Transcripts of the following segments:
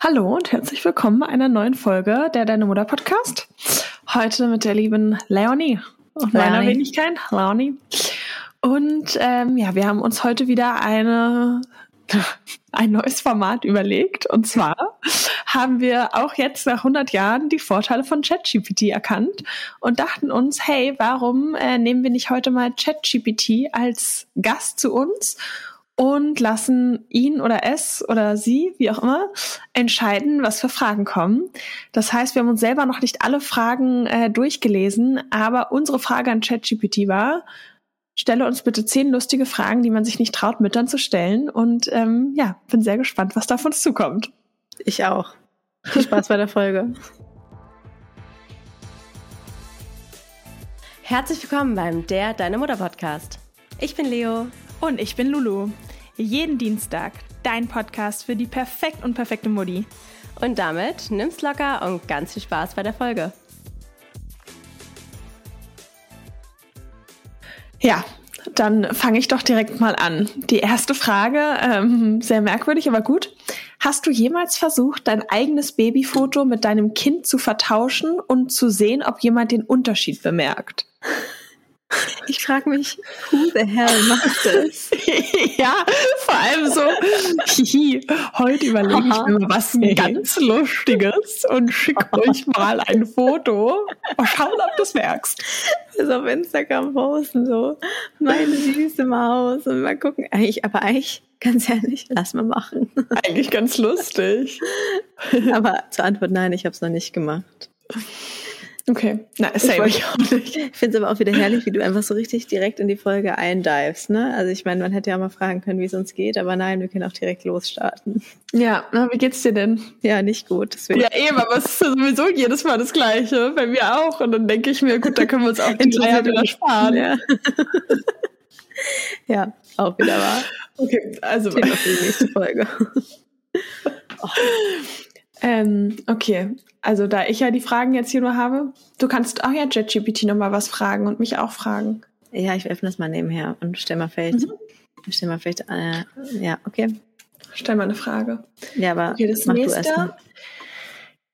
Hallo und herzlich willkommen bei einer neuen Folge der Deine Mutter Podcast. Heute mit der lieben Leonie und meiner Wenigkeit, Leonie. Und ähm, ja, wir haben uns heute wieder eine ein neues Format überlegt. Und zwar haben wir auch jetzt nach 100 Jahren die Vorteile von ChatGPT erkannt und dachten uns, hey, warum äh, nehmen wir nicht heute mal ChatGPT als Gast zu uns und lassen ihn oder es oder sie, wie auch immer, entscheiden, was für Fragen kommen. Das heißt, wir haben uns selber noch nicht alle Fragen äh, durchgelesen, aber unsere Frage an ChatGPT war, stelle uns bitte zehn lustige Fragen, die man sich nicht traut, Müttern zu stellen. Und ähm, ja, bin sehr gespannt, was da auf uns zukommt. Ich auch. Viel Spaß bei der Folge. Herzlich willkommen beim Der Deine Mutter Podcast. Ich bin Leo. Und ich bin Lulu. Jeden Dienstag dein Podcast für die perfekt und perfekte Mutti. Und damit nimm's locker und ganz viel Spaß bei der Folge. Ja, dann fange ich doch direkt mal an. Die erste Frage, ähm, sehr merkwürdig, aber gut. Hast du jemals versucht, dein eigenes Babyfoto mit deinem Kind zu vertauschen und zu sehen, ob jemand den Unterschied bemerkt? Ich frage mich, who the hell macht das? ja, vor allem so, hihi, heute überlege ich mir was ganz Lustiges und schicke euch mal ein Foto. Mal schauen, ob du es merkst. Das auf Instagram posten, so, meine süße Maus und mal gucken. Eigentlich, aber eigentlich, ganz ehrlich, lass mal machen. Eigentlich ganz lustig. aber zur Antwort nein, ich habe es noch nicht gemacht. Okay, na, same ich, auch nicht. Ich finde es aber auch wieder herrlich, wie du einfach so richtig direkt in die Folge eindivest, ne? Also ich meine, man hätte ja mal fragen können, wie es uns geht, aber nein, wir können auch direkt losstarten. Ja, na, wie geht's dir denn? Ja, nicht gut. Deswegen. Ja, eben, aber es ist ja sowieso jedes Mal das Gleiche, bei mir auch. Und dann denke ich mir, gut, da können wir uns auch die Eier wieder sparen. Ja. ja, auch wieder wahr. Okay, also Thema für die nächste Folge. oh. Ähm, okay, also da ich ja die Fragen jetzt hier nur habe, du kannst auch ja JetGPT nochmal was fragen und mich auch fragen. Ja, ich öffne das mal nebenher und stell mal vielleicht, mhm. stell mal vielleicht, äh, ja, okay. Stell mal eine Frage. Ja, aber okay, das nächste.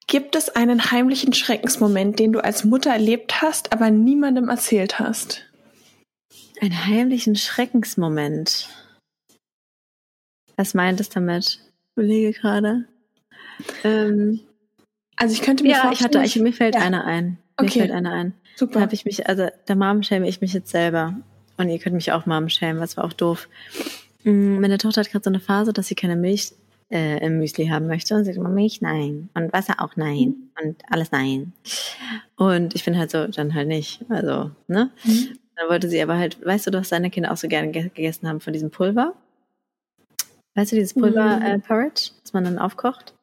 Gibt es einen heimlichen Schreckensmoment, den du als Mutter erlebt hast, aber niemandem erzählt hast? Einen heimlichen Schreckensmoment. Was meint es damit? Ich überlege gerade. Ähm, also ich könnte mir ja, vorstellen, ich hatte, ich, mir fällt ja. einer ein. Mir okay. fällt einer ein. Super. Da habe ich mich, also da Mom schäme ich mich jetzt selber. Und ihr könnt mich auch Mom schämen, was war auch doof. Mm, meine Tochter hat gerade so eine Phase, dass sie keine Milch äh, im Müsli haben möchte. Und sie sagt Milch, nein. Und Wasser auch nein. Und alles nein. Und ich bin halt so, dann halt nicht. Also, ne? Mhm. Dann wollte sie aber halt, weißt du, dass deine Kinder auch so gerne gegessen haben von diesem Pulver? Weißt du, dieses Pulver-Porridge, mhm. äh, das man dann aufkocht?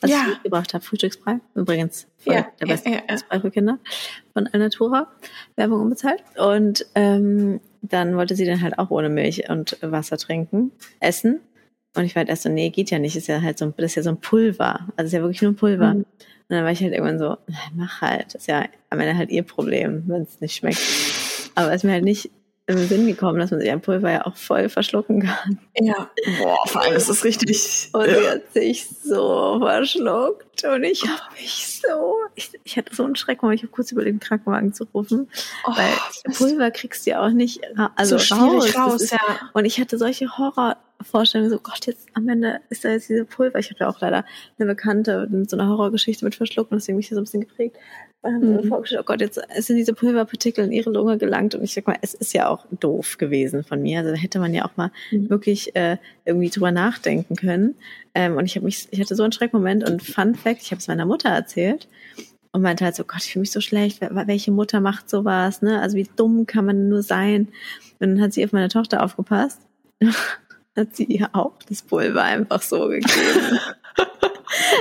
Was ja. ich mitgebracht habe. Frühstücksbrei. Übrigens voll ja, der beste ja, ja, für Kinder von Alnatura. Werbung unbezahlt. Und ähm, dann wollte sie dann halt auch ohne Milch und Wasser trinken, essen. Und ich war halt erst so, nee, geht ja nicht. Ist ja halt so, das ist ja so ein Pulver. Also ist ja wirklich nur ein Pulver. Mhm. Und dann war ich halt irgendwann so, mach halt. Das ist ja am Ende halt ihr Problem, wenn es nicht schmeckt. Aber es mir halt nicht in den Sinn gekommen, dass man sich ein Pulver ja auch voll verschlucken kann. Ja, boah, vor allem ist es richtig. Und sie hat sich so verschluckt und ich habe mich so, ich, ich hatte so einen Schreck, ich habe kurz über den Krankenwagen zu rufen, oh, weil Pulver kriegst du ja auch nicht, also so schwierig raus, raus ist, ja. Und ich hatte solche Horrorvorstellungen, so Gott, jetzt am Ende ist da jetzt diese Pulver. Ich hatte auch leider eine Bekannte mit so einer Horrorgeschichte mit Verschlucken, deswegen bin ich so ein bisschen geprägt. Und haben mhm. vorgestellt, oh Gott, jetzt sind diese Pulverpartikel in ihre Lunge gelangt. Und ich sag mal, es ist ja auch doof gewesen von mir. Also da hätte man ja auch mal mhm. wirklich äh, irgendwie drüber nachdenken können. Ähm, und ich habe mich, ich hatte so einen Schreckmoment und Fun Fact, ich habe es meiner Mutter erzählt und meinte halt so, Gott, ich fühle mich so schlecht. Welche Mutter macht sowas? Ne? Also wie dumm kann man nur sein? Und dann hat sie auf meine Tochter aufgepasst. hat sie ihr auch das Pulver einfach so gegeben.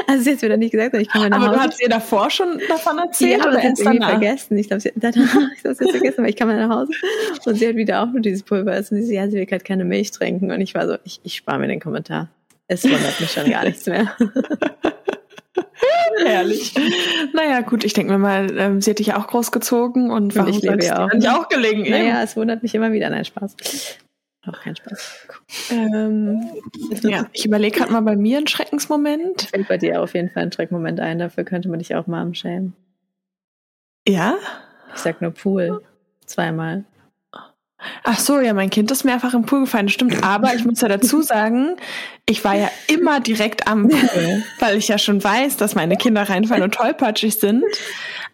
Also sie hat es mir dann nicht gesagt, ich kann Aber Hause. du hast ihr davor schon davon erzählt? Ja, sie hat es irgendwie vergessen. Ich glaube, sie, hat es vergessen, aber ich kam mal nach Hause und sie hat wieder auch nur dieses Pulver essen. Und sie, ja, sie will halt keine Milch trinken. Und ich war so, ich, ich spare mir den Kommentar. Es wundert mich schon gar nichts mehr. Herrlich. Naja, gut, ich denke mir mal, ähm, sie hat dich ja auch großgezogen und warum und ich lebe ja auch. auch gelegen. Naja, es wundert mich immer wieder. Nein, Spaß. Auch kein Spaß. Ähm, ja, ich überlege gerade mal bei mir einen Schreckensmoment. Fällt bei dir auf jeden Fall ein Schreckmoment ein, dafür könnte man dich auch mal schämen. Ja? Ich sag nur Pool. Zweimal. Ach so, ja, mein Kind ist mehrfach im Pool gefallen, das stimmt. Aber ich muss ja dazu sagen, ich war ja immer direkt am Pool, weil ich ja schon weiß, dass meine Kinder reinfallen und tollpatschig sind.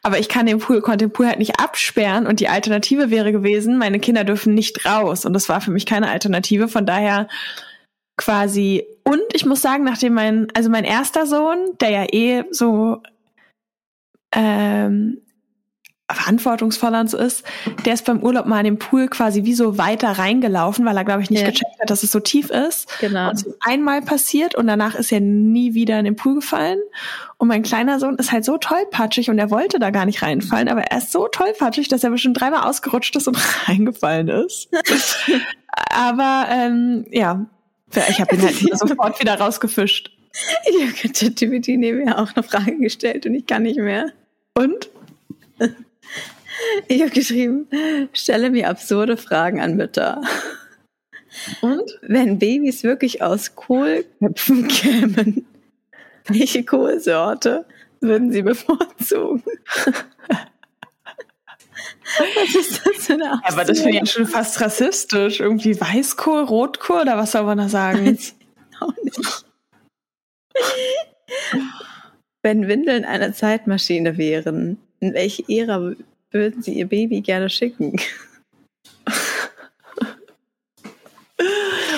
Aber ich kann den Pool, konnte den Pool halt nicht absperren und die Alternative wäre gewesen, meine Kinder dürfen nicht raus. Und das war für mich keine Alternative. Von daher quasi, und ich muss sagen, nachdem mein, also mein erster Sohn, der ja eh so ähm, verantwortungsvoller und so ist, der ist beim Urlaub mal in den Pool quasi wie so weiter reingelaufen, weil er, glaube ich, nicht ja. gecheckt hat, dass es so tief ist. Genau. Und es ist einmal passiert und danach ist er nie wieder in den Pool gefallen. Und mein kleiner Sohn ist halt so tollpatschig und er wollte da gar nicht reinfallen, aber er ist so tollpatschig, dass er bestimmt dreimal ausgerutscht ist und reingefallen ist. aber ähm, ja, ich habe ihn halt sofort wieder rausgefischt. Ich habe ChatGPT neben mir auch eine Frage gestellt und ich kann nicht mehr. Und? Ich habe geschrieben, stelle mir absurde Fragen an Mütter. Und? Wenn Babys wirklich aus Kohlköpfen kämen, welche Kohlsorte würden sie bevorzugen? Was ist das für eine Absurde? Aber das finde ich ja schon fast rassistisch. Irgendwie Weißkohl, Rotkohl oder was soll man da sagen? Auch nicht. Wenn Windeln eine Zeitmaschine wären, in welche Ära würden Sie Ihr Baby gerne schicken?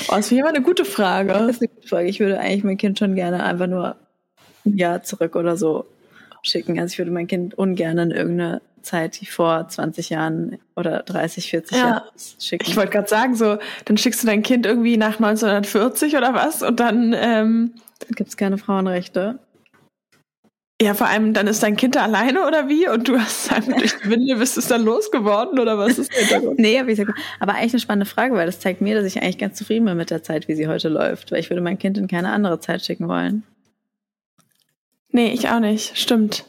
Oh, das wäre eine gute Frage. Das ist eine gute Frage. Ich würde eigentlich mein Kind schon gerne einfach nur ein Jahr zurück oder so schicken. Also ich würde mein Kind ungern in irgendeine Zeit, die vor 20 Jahren oder 30, 40 ja. Jahren schicken. Ich wollte gerade sagen, so, dann schickst du dein Kind irgendwie nach 1940 oder was und dann ähm, gibt es keine Frauenrechte. Ja, vor allem, dann ist dein Kind da alleine oder wie? Und du hast einfach durch die Winde, bist es dann losgeworden oder was ist Hintergrund? nee, aber, ich sag, aber eigentlich eine spannende Frage, weil das zeigt mir, dass ich eigentlich ganz zufrieden bin mit der Zeit, wie sie heute läuft. Weil ich würde mein Kind in keine andere Zeit schicken wollen. Nee, ich auch nicht. Stimmt.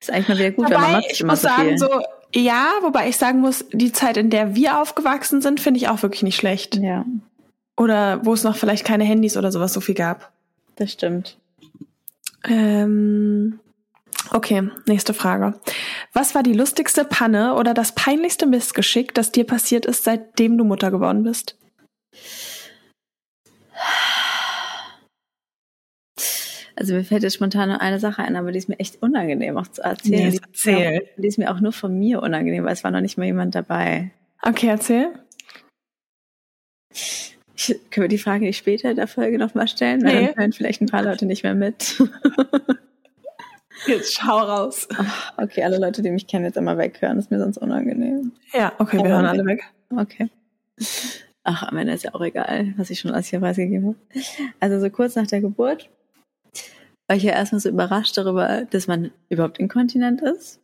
Ist eigentlich mal wieder gut, wobei, weil man ich muss so sagen, so, ja, wobei ich sagen muss, die Zeit, in der wir aufgewachsen sind, finde ich auch wirklich nicht schlecht. Ja. Oder wo es noch vielleicht keine Handys oder sowas so viel gab. Das stimmt. Ähm, okay, nächste Frage. Was war die lustigste Panne oder das peinlichste Missgeschick, das dir passiert ist, seitdem du Mutter geworden bist? Also mir fällt jetzt spontan nur eine Sache ein, aber die ist mir echt unangenehm auch zu erzählen. Nee, erzähl. Die, die ist mir auch nur von mir unangenehm, weil es war noch nicht mal jemand dabei. Okay, erzähl. Ich, können wir die Frage nicht später in der Folge nochmal stellen? Weil nee. dann hören vielleicht ein paar Leute nicht mehr mit. Jetzt schau raus. Okay, alle Leute, die mich kennen, jetzt immer weghören. Das ist mir sonst unangenehm. Ja, okay, wir hören alle weg. Okay. Ach, am Ende ist ja auch egal, was ich schon alles hier preisgegeben habe. Also so kurz nach der Geburt war ich ja erstmal so überrascht darüber, dass man überhaupt inkontinent ist.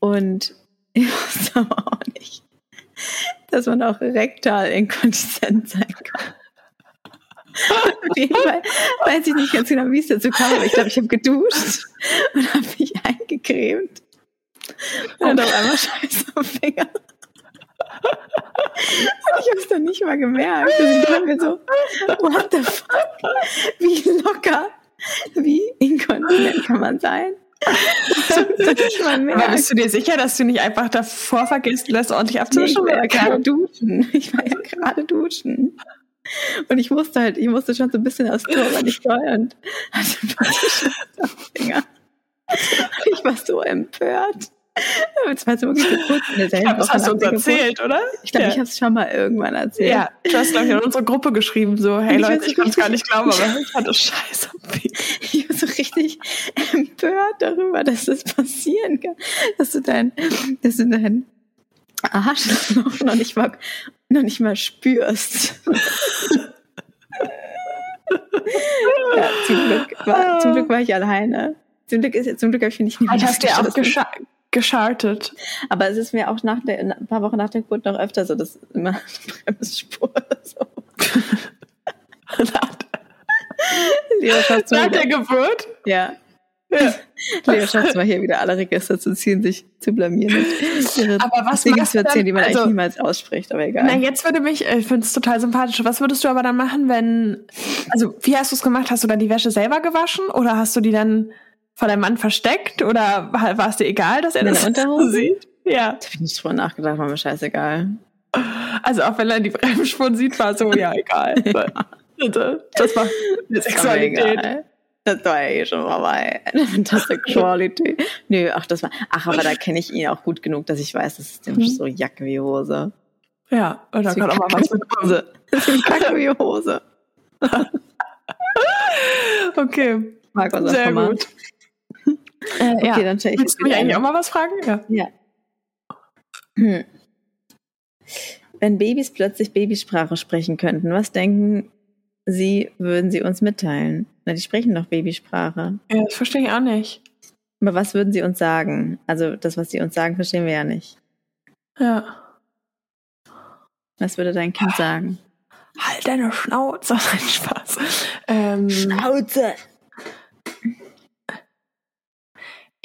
Und ich wusste aber auch nicht, dass man auch rektal inkontinent sein kann. Auf jeden Fall weiß ich nicht ganz genau, wie es dazu kam, aber ich glaube, ich habe geduscht und habe mich eingecremt. Und auf einmal Scheiße am Finger. Und ich habe es dann nicht mal gemerkt. Und ich dachte mir so, what the fuck? Wie locker, wie inkontinent kann man sein? Aber bist du dir sicher, dass du nicht einfach davor vergisst, das ordentlich abzuwischen? Nee, ich war ja gerade duschen. Ich war ja gerade duschen. Und ich musste halt, ich musste schon so ein bisschen aus Tor, weil ich steuernd hatte Finger. Ich war so empört. Das war so wirklich so kurz in derselben glaub, Das hast du uns erzählt, oder? Ich glaube, ja. ich habe es schon mal irgendwann erzählt. Ja, du hast, glaube ich, in unsere Gruppe geschrieben, so, hey Leute, ich kann es gar nicht glauben, aber ich das scheiße. Ich war so richtig empört darüber, dass das passieren kann. Dass du dein, dass du dein Arschloch noch nicht mal, noch nicht mal spürst. ja, zum Glück, war, zum Glück war ich alleine. Zum Glück ist zum Glück habe ich nicht mehr. Hast du auch gescha geschartet. Aber es ist mir auch nach der, ein paar Wochen nach der Geburt noch öfter so, dass immer Bremsspur so. nach, der Geburt? Ja. Ja. Leo schafft mal hier wieder alle Register zu ziehen, sich zu blamieren. aber was Dinge zu erzählen, die man also, eigentlich niemals ausspricht, aber egal. Na, jetzt würde mich, ich finde es total sympathisch. Was würdest du aber dann machen, wenn, also wie hast du es gemacht? Hast du dann die Wäsche selber gewaschen oder hast du die dann von deinem Mann versteckt oder war es dir egal, dass er das Unterhose sieht? Ja. Da habe ich nicht drüber nachgedacht, war mir scheißegal. Also auch wenn er die Bremsspuren sieht, war so, ja, egal. ja. Das war eine Sexualität. Das war ja eh schon vorbei. Das Sexualität. Nö, ach, das war, ach, aber da kenne ich ihn auch gut genug, dass ich weiß, das ist dem mhm. so Jacke wie Hose. Ja, da kann auch mal was mit Hose. Das ist Kacke wie Hose. okay. Mag unser Sehr Format. gut. Äh, okay, ja. dann stelle ich Willst du mich eigentlich auch mal was fragen? Ja. ja. Hm. Wenn Babys plötzlich Babysprache sprechen könnten, was denken Sie, würden Sie uns mitteilen? Na, die sprechen doch Babysprache. Ja, das verstehe ich auch nicht. Aber was würden Sie uns sagen? Also das, was Sie uns sagen, verstehen wir ja nicht. Ja. Was würde dein Kind sagen? Halt deine Schnauze. Nein, Spaß. Ähm, Schnauze.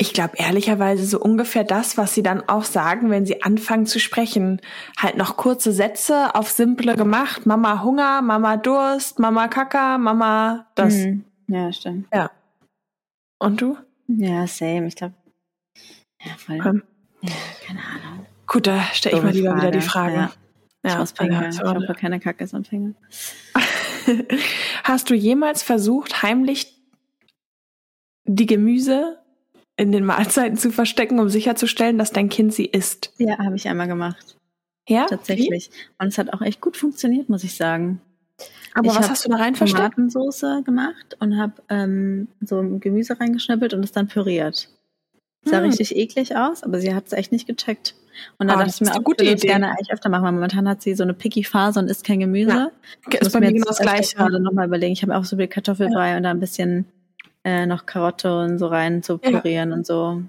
Ich glaube ehrlicherweise so ungefähr das, was sie dann auch sagen, wenn sie anfangen zu sprechen. Halt noch kurze Sätze auf simple gemacht. Mama Hunger, Mama Durst, Mama Kaka, Mama das. Mhm. Ja, stimmt. Ja. Und du? Ja, same. Ich glaube. Ja, voll. Um, ja, keine Ahnung. Gut, da stelle ich mal lieber Frage. wieder die Frage. Ja. Ja, ich muss pinkeln. Ich hoffe, keine Kacke ist am Finger. Hast du jemals versucht, heimlich die Gemüse in den Mahlzeiten zu verstecken, um sicherzustellen, dass dein Kind sie isst. Ja, habe ich einmal gemacht. Ja? Tatsächlich. Wie? Und es hat auch echt gut funktioniert, muss ich sagen. Aber ich was hast du da rein versteckt? Tomatensoße gemacht und habe ähm, so Gemüse reingeschnippelt und es dann püriert. Sah hm. richtig eklig aus, aber sie hat es echt nicht gecheckt. Und da oh, dachte ich mir, auch, ich würde gerne eigentlich öfter machen, weil momentan hat sie so eine picky Phase und isst kein Gemüse. Ja. Ich ist bei mir genau das Gleiche. gerade nochmal überlegen. Ich habe auch so viel Kartoffelbrei ja. und da ein bisschen äh, noch Karotte und so rein zu pürieren ja. und so.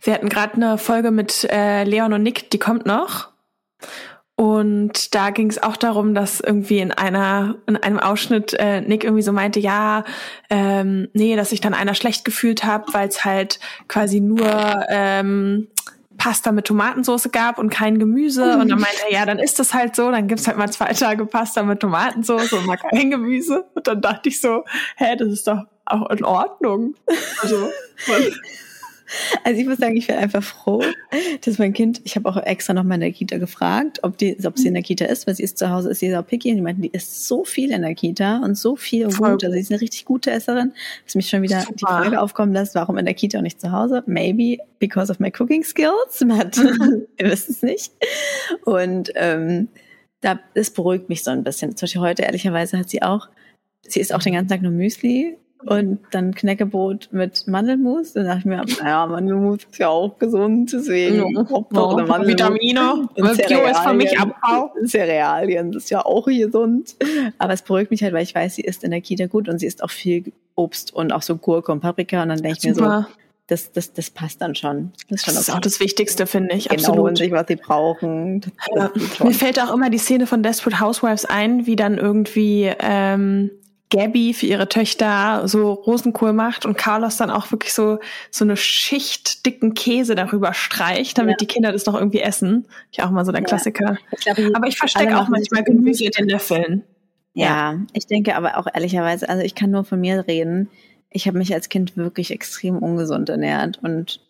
Wir hatten gerade eine Folge mit äh, Leon und Nick, die kommt noch. Und da ging es auch darum, dass irgendwie in einer in einem Ausschnitt äh, Nick irgendwie so meinte, ja, ähm, nee, dass sich dann einer schlecht gefühlt hat, weil es halt quasi nur ähm, Pasta mit Tomatensauce gab und kein Gemüse. Und dann meinte er, ja, dann ist das halt so, dann gibt's halt mal zwei Tage Pasta mit Tomatensauce und mal kein Gemüse. Und dann dachte ich so, hä, das ist doch auch in Ordnung. Also, also ich muss sagen, ich bin einfach froh, dass mein Kind, ich habe auch extra noch mal in der Kita gefragt, ob, die, ob sie in der Kita ist, weil sie ist zu Hause, ist sie auch picky und die meinten, die ist so viel in der Kita und so viel und gut, also sie ist eine richtig gute Esserin, dass mich schon wieder Super. die Frage aufkommen lässt, warum in der Kita und nicht zu Hause? Maybe because of my cooking skills, but ihr wisst es nicht. Und ähm, da, das beruhigt mich so ein bisschen. Zum Beispiel heute, ehrlicherweise, hat sie auch, sie isst auch den ganzen Tag nur Müsli und dann Knäckebrot mit Mandelmus. Dann dachte ich mir, naja, Mandelmus ist ja auch gesund, deswegen ja, Hauptsache ja, Mandelmus. Vitamine, Bio ist für mich Abbau. Cerealien, das ist ja auch gesund. Aber es beruhigt mich halt, weil ich weiß, sie isst in der Kita gut und sie isst auch viel Obst und auch so Gurke und Paprika. Und dann denke ich mir so, das, das, das passt dann schon. Das ist, schon das ist auch das Wichtigste, finde ich. Genau, Absolut. Und sich, was sie brauchen. Ja. Mir fällt auch immer die Szene von Desperate Housewives ein, wie dann irgendwie ähm, Gabby für ihre Töchter so Rosenkohl macht und Carlos dann auch wirklich so so eine Schicht dicken Käse darüber streicht, damit ja. die Kinder das noch irgendwie essen. Ich auch mal so der ja. Klassiker. Ich glaube, aber ich verstecke auch manchmal Gemüse in den Löffeln. Ja. ja, ich denke aber auch ehrlicherweise, also ich kann nur von mir reden. Ich habe mich als Kind wirklich extrem ungesund ernährt und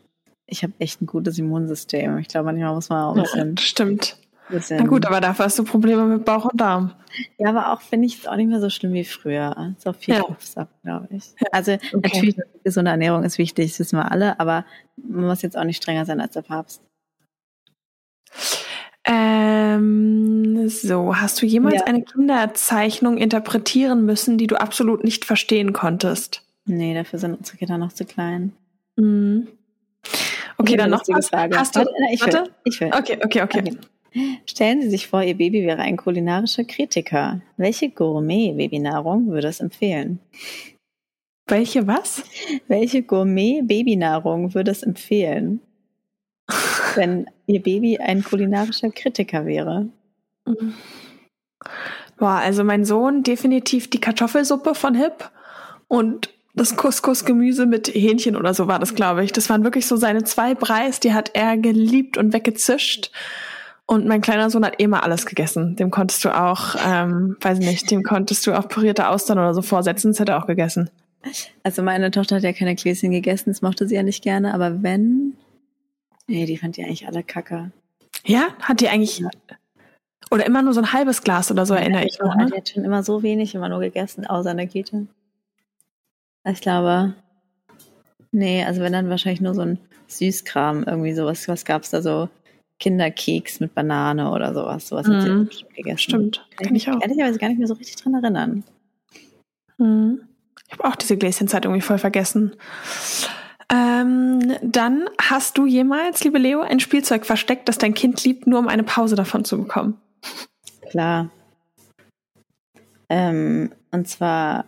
ich habe echt ein gutes Immunsystem. Ich glaube, manchmal muss man auch ein bisschen. stimmt. Na gut, aber dafür hast du Probleme mit Bauch und Darm. Ja, aber auch finde ich es auch nicht mehr so schlimm wie früher. Ist auch viel ja. Glaube ich. Also okay. natürlich, gesunde Ernährung ist wichtig, das wissen wir alle, aber man muss jetzt auch nicht strenger sein als der Papst. Ähm, so, hast du jemals ja. eine Kinderzeichnung interpretieren müssen, die du absolut nicht verstehen konntest? Nee, dafür sind unsere Kinder noch zu klein. Mhm. Okay, dann noch was. Frage. Hast du, warte, ich will, ich will. Okay, okay, okay. okay. Stellen Sie sich vor, Ihr Baby wäre ein kulinarischer Kritiker. Welche Gourmet-Babynahrung würde es empfehlen? Welche was? Welche Gourmet-Babynahrung würde es empfehlen, wenn Ihr Baby ein kulinarischer Kritiker wäre? Boah, also mein Sohn definitiv die Kartoffelsuppe von Hip und das Couscous-Gemüse mit Hähnchen oder so war das, glaube ich. Das waren wirklich so seine zwei Breis, die hat er geliebt und weggezischt. Und mein kleiner Sohn hat eh mal alles gegessen. Dem konntest du auch, ähm, weiß nicht, dem konntest du auch pürierte Austern oder so vorsetzen, das hätte er auch gegessen. Also meine Tochter hat ja keine Gläschen gegessen, das mochte sie ja nicht gerne, aber wenn. Nee, die fand die eigentlich alle kacke. Ja? Hat die eigentlich. Ja. Oder immer nur so ein halbes Glas oder so, ja, erinnere ich mich. Ne? Die hat schon immer so wenig immer nur gegessen, außer in der Kita. Ich glaube. Nee, also wenn dann wahrscheinlich nur so ein Süßkram, irgendwie sowas. Was gab's da so? Kinderkeks mit Banane oder sowas. Sowas hat mhm. sie gegessen. Stimmt, kann, ich, ich auch. Ehrlicherweise gar nicht mehr so richtig dran erinnern. Mhm. Ich habe auch diese Gläschenzeit irgendwie voll vergessen. Ähm, dann hast du jemals, liebe Leo, ein Spielzeug versteckt, das dein Kind liebt, nur um eine Pause davon zu bekommen? Klar. Ähm, und zwar,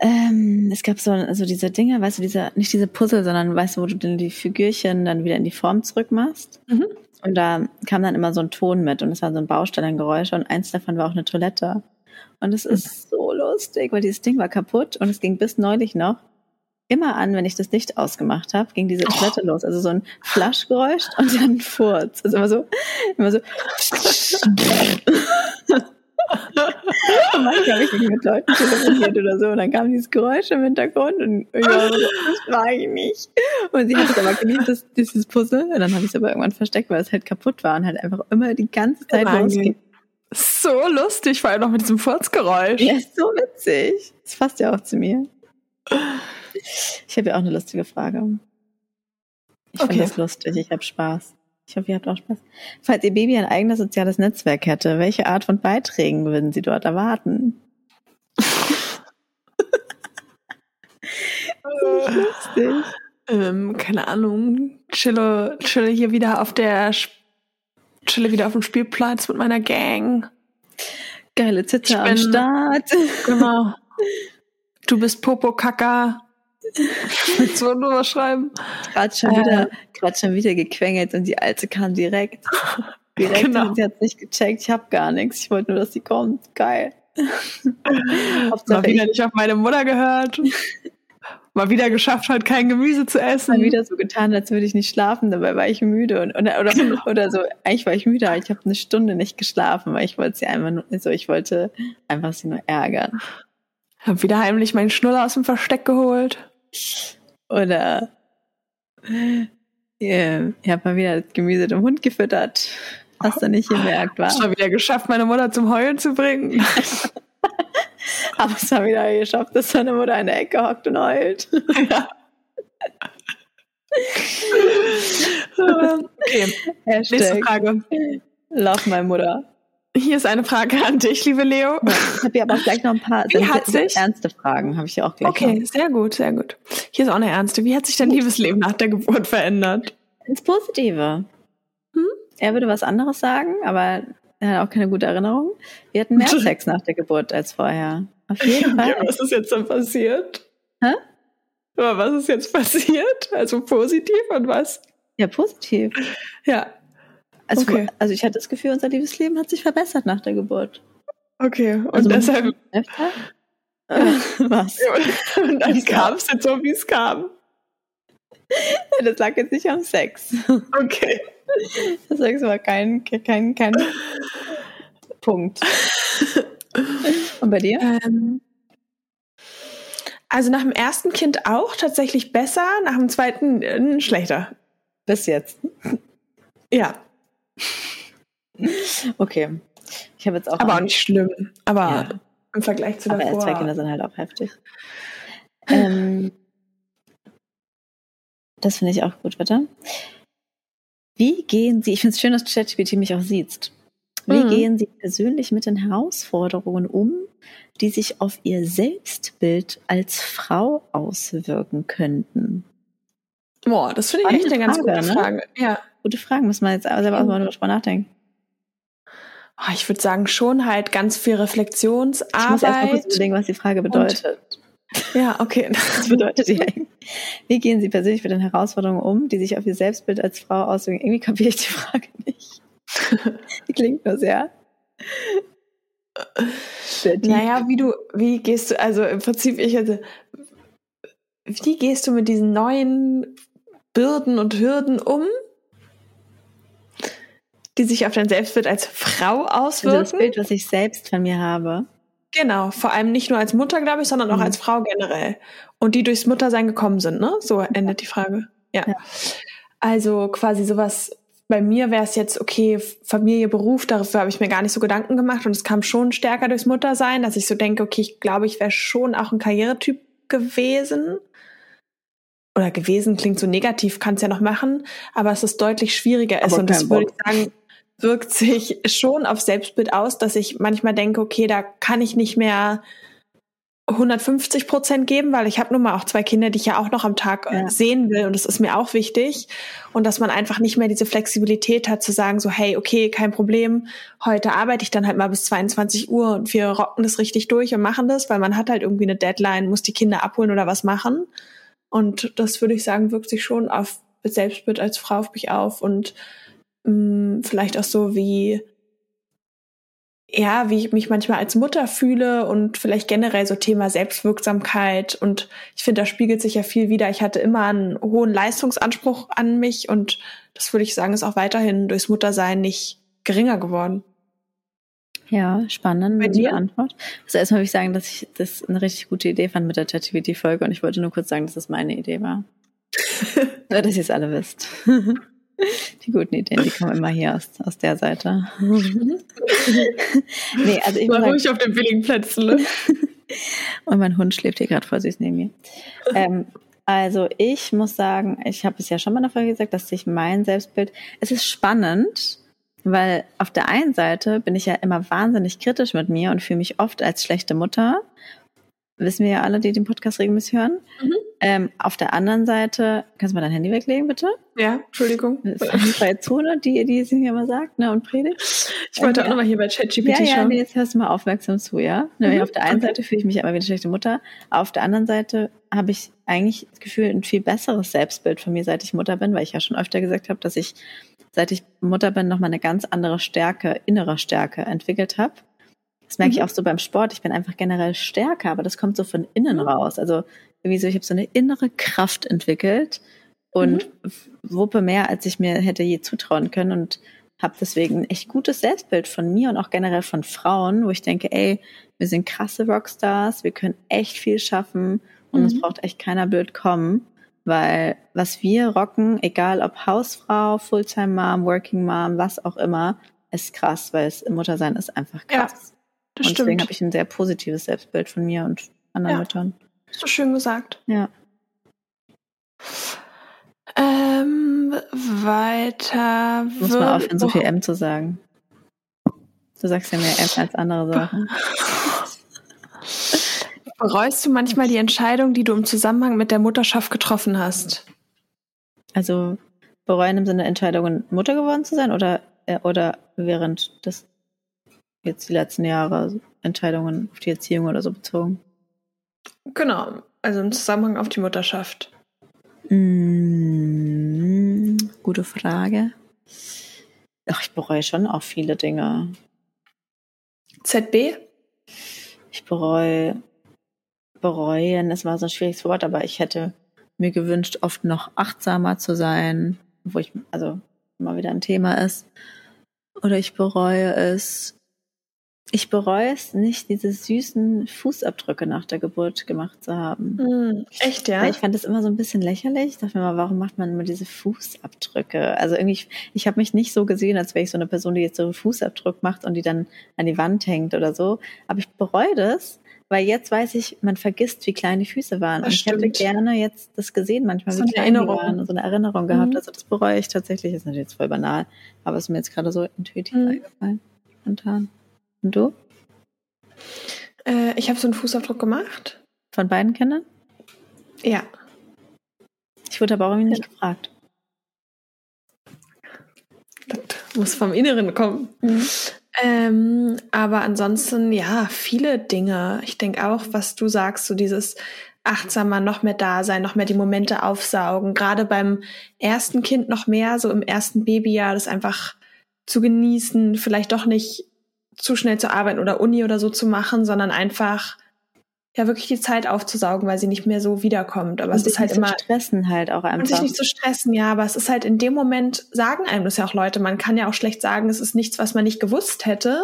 ähm, es gab so also diese Dinge, weißt du, diese, nicht diese Puzzle, sondern weißt du, wo du denn die Figürchen dann wieder in die Form zurückmachst. Mhm. Und da kam dann immer so ein Ton mit und es war so ein Baustein an Geräusche und eins davon war auch eine Toilette. Und es ist so lustig, weil dieses Ding war kaputt und es ging bis neulich noch immer an, wenn ich das Licht ausgemacht habe, ging diese Toilette oh. los. Also so ein Flaschgeräusch und dann ein Furz. Also immer so, immer so. manchmal habe ich mit Leuten telefoniert oder so und dann kam dieses Geräusch im Hintergrund und ich war so, das war ich nicht. Und sie hat es aber geliebt, das, dieses Puzzle. Und dann habe ich es aber irgendwann versteckt, weil es halt kaputt war und halt einfach immer die ganze Zeit losging. So lustig, vor allem noch mit diesem Furzgeräusch. Ja, ist so witzig. Das passt ja auch zu mir. Ich habe ja auch eine lustige Frage. Ich okay. finde das lustig, ich habe Spaß. Ich hoffe, ihr habt auch Spaß. Falls Ihr Baby ein eigenes soziales Netzwerk hätte, welche Art von Beiträgen würden Sie dort erwarten? lustig. Ähm, keine Ahnung. Chille, chille hier wieder auf der chille wieder auf dem Spielplatz mit meiner Gang. Geile Zitter am Start. Genau. Du bist Popo Kaka. Willst du nur was schreiben? Gerade schon äh, wieder, gerade schon wieder gequengelt und die alte kam direkt. Direkt genau. und sie hat nicht gecheckt, ich habe gar nichts. Ich wollte nur, dass sie kommt. Geil. Mal wieder nicht auf meine Mutter gehört. Mal wieder geschafft hat, kein Gemüse zu essen. Mal wieder so getan, als würde ich nicht schlafen, dabei war ich müde und, oder, oder, genau. oder so. Eigentlich war ich müde, aber ich habe eine Stunde nicht geschlafen, weil ich wollte sie einfach nur, so, ich wollte einfach sie nur ärgern. Hab wieder heimlich meinen Schnuller aus dem Versteck geholt. Oder yeah, ich habe mal wieder das Gemüse dem Hund gefüttert. Hast du nicht gemerkt, war? Ich habe wieder geschafft, meine Mutter zum Heulen zu bringen. Aber es haben wieder geschafft, dass seine Mutter in der Ecke hockt und heult. Ja. okay. Hashtag. Nächste Frage. Love my Mutter. Hier ist eine Frage an dich, liebe Leo. Ja, ich habe hier aber auch gleich noch ein paar Wie hat sich? ernste Fragen, habe ich ja auch gleich. Okay, noch. sehr gut, sehr gut. Hier ist auch eine ernste. Wie hat sich dein Liebesleben nach der Geburt verändert? Ins Positive. Hm? Er würde was anderes sagen, aber er hat auch keine gute Erinnerung. Wir hatten mehr Sex nach der Geburt als vorher. Auf jeden Fall. Ja, was ist jetzt dann passiert? Hä? Aber was ist jetzt passiert? Also positiv und was? Ja, positiv. Ja. Also, okay. also ich hatte das Gefühl, unser Liebesleben hat sich verbessert nach der Geburt. Okay, und also deshalb. Öfter? was? und dann kam es jetzt so, wie es kam. Das lag jetzt nicht am Sex. Okay. Das Sex war kein, kein, kein Punkt. Und bei dir? Ähm, also nach dem ersten Kind auch tatsächlich besser, nach dem zweiten äh, schlechter. Bis jetzt. Ja. Okay. Ich habe jetzt auch. Aber auch nicht schlimm. Aber ja. im Vergleich zu Aber davor. Aber zwei Kinder sind halt auch heftig. ähm, das finde ich auch gut, bitte. Wie gehen Sie, ich finde es schön, dass ChatGPT mich auch sieht. Wie mhm. gehen Sie persönlich mit den Herausforderungen um, die sich auf Ihr Selbstbild als Frau auswirken könnten? Boah, das finde ich echt eine ganz gute ne? Frage. Ja. Gute Fragen, muss man jetzt selber auch mal drüber nachdenken. Oh, ich würde sagen, schon halt ganz viel Reflexionsarbeit. Ich muss erst mal kurz überlegen, was die Frage bedeutet. Und, ja, okay. Das bedeutet ja. Wie gehen Sie persönlich mit den Herausforderungen um, die sich auf Ihr Selbstbild als Frau auswirken? Irgendwie kapiere ich die Frage nicht. Die klingt nur sehr. Naja, wie du, wie gehst du, also im Prinzip, ich hätte, wie gehst du mit diesen neuen Bürden und Hürden um, die sich auf dein Selbstbild als Frau auswirken? Also das Bild, was ich selbst von mir habe. Genau, vor allem nicht nur als Mutter, glaube ich, sondern auch mhm. als Frau generell. Und die durchs Muttersein gekommen sind, ne? So endet die Frage. Ja. ja. Also quasi sowas, bei mir wäre es jetzt, okay, Familie, Beruf, dafür habe ich mir gar nicht so Gedanken gemacht und es kam schon stärker durchs Muttersein, dass ich so denke, okay, ich glaube, ich wäre schon auch ein Karrieretyp gewesen. Oder gewesen klingt so negativ, kann es ja noch machen, aber es ist deutlich schwieriger ist. Und das würde ich sagen, wirkt sich schon auf Selbstbild aus, dass ich manchmal denke, okay, da kann ich nicht mehr 150 Prozent geben, weil ich habe nun mal auch zwei Kinder, die ich ja auch noch am Tag äh, ja. sehen will und das ist mir auch wichtig und dass man einfach nicht mehr diese Flexibilität hat zu sagen so hey okay kein Problem heute arbeite ich dann halt mal bis 22 Uhr und wir rocken das richtig durch und machen das, weil man hat halt irgendwie eine Deadline, muss die Kinder abholen oder was machen und das würde ich sagen wirkt sich schon auf Selbstbild als Frau auf mich auf und mh, mm, vielleicht auch so wie ja, wie ich mich manchmal als Mutter fühle und vielleicht generell so Thema Selbstwirksamkeit. Und ich finde, da spiegelt sich ja viel wieder. Ich hatte immer einen hohen Leistungsanspruch an mich und das würde ich sagen, ist auch weiterhin durchs Muttersein nicht geringer geworden. Ja, spannend die Antwort. Also erstmal würde ich sagen, dass ich das eine richtig gute Idee fand mit der ChatGPT-Folge und ich wollte nur kurz sagen, dass das meine Idee war. Nur, dass ihr es alle wisst. Die guten Ideen, die kommen immer hier aus, aus der Seite. nee, also ich War ruhig auf den billigen Plätzen. Ne? Und mein Hund schläft hier gerade voll süß neben mir. ähm, also ich muss sagen, ich habe es ja schon mal in der Folge gesagt, dass sich mein Selbstbild, es ist spannend, weil auf der einen Seite bin ich ja immer wahnsinnig kritisch mit mir und fühle mich oft als schlechte Mutter. Wissen wir ja alle, die den Podcast regelmäßig hören. Mhm. Ähm, auf der anderen Seite, kannst du mal dein Handy weglegen, bitte? Ja, Entschuldigung. Das ist die freie Zone, die, die es mir immer sagt, ne, und predigt. Ich wollte ähm, auch nochmal hier bei ChatGPT ja, ja, schauen. Nee, jetzt hörst du mal aufmerksam zu, ja? Mhm, auf der einen okay. Seite fühle ich mich immer wie eine schlechte Mutter, auf der anderen Seite habe ich eigentlich das Gefühl, ein viel besseres Selbstbild von mir, seit ich Mutter bin, weil ich ja schon öfter gesagt habe, dass ich, seit ich Mutter bin, nochmal eine ganz andere Stärke, innere Stärke entwickelt habe. Das merke mhm. ich auch so beim Sport. Ich bin einfach generell stärker, aber das kommt so von innen mhm. raus. Also irgendwie so, ich habe so eine innere Kraft entwickelt und mhm. wuppe mehr, als ich mir hätte je zutrauen können und habe deswegen ein echt gutes Selbstbild von mir und auch generell von Frauen, wo ich denke, ey, wir sind krasse Rockstars, wir können echt viel schaffen und mhm. es braucht echt keiner blöd kommen, weil was wir rocken, egal ob Hausfrau, Fulltime Mom, Working Mom, was auch immer, ist krass, weil es im Muttersein ist einfach krass. Ja, das und deswegen habe ich ein sehr positives Selbstbild von mir und anderen ja. Müttern. Hast du schön gesagt. Ja. Ähm, weiter. Muss man aufhören, so viel M zu sagen. Du sagst ja mehr M als andere Sachen. Bereust du manchmal die Entscheidung, die du im Zusammenhang mit der Mutterschaft getroffen hast? Also bereuen im Sinne Entscheidungen, Mutter geworden zu sein oder, äh, oder während des jetzt die letzten Jahre Entscheidungen auf die Erziehung oder so bezogen? Genau, also im Zusammenhang auf die Mutterschaft. Mm, gute Frage. Ach, ich bereue schon auch viele Dinge. ZB? Ich bereue, bereuen, das war so ein schwieriges Wort, aber ich hätte mir gewünscht, oft noch achtsamer zu sein, wo ich, also immer wieder ein Thema ist. Oder ich bereue es, ich bereue es nicht, diese süßen Fußabdrücke nach der Geburt gemacht zu haben. Mm, echt, ja? Weil ich fand das immer so ein bisschen lächerlich. Ich dachte mir mal, warum macht man immer diese Fußabdrücke? Also irgendwie, ich, ich habe mich nicht so gesehen, als wäre ich so eine Person, die jetzt so einen Fußabdruck macht und die dann an die Wand hängt oder so. Aber ich bereue das, weil jetzt weiß ich, man vergisst, wie klein die Füße waren. Das und ich stimmt. hätte gerne jetzt das gesehen, manchmal so wie klein Erinnerung. die waren, so eine Erinnerung gehabt. Mhm. Also das bereue ich tatsächlich. Ist natürlich jetzt voll banal, aber es ist mir jetzt gerade so intuitiv mhm. eingefallen. Spontan. Und du? Äh, ich habe so einen Fußabdruck gemacht. Von beiden Kindern? Ja. Ich wurde aber auch irgendwie nicht ja. gefragt. Das muss vom Inneren kommen. Mhm. Ähm, aber ansonsten, ja, viele Dinge. Ich denke auch, was du sagst, so dieses achtsamer, noch mehr da sein, noch mehr die Momente aufsaugen. Gerade beim ersten Kind noch mehr, so im ersten Babyjahr, das einfach zu genießen, vielleicht doch nicht zu schnell zu arbeiten oder Uni oder so zu machen, sondern einfach ja wirklich die Zeit aufzusaugen, weil sie nicht mehr so wiederkommt. Aber und es ist halt immer stressen halt auch einfach. Und sich nicht zu stressen, ja. Aber es ist halt in dem Moment sagen einem das ja auch Leute. Man kann ja auch schlecht sagen, es ist nichts, was man nicht gewusst hätte.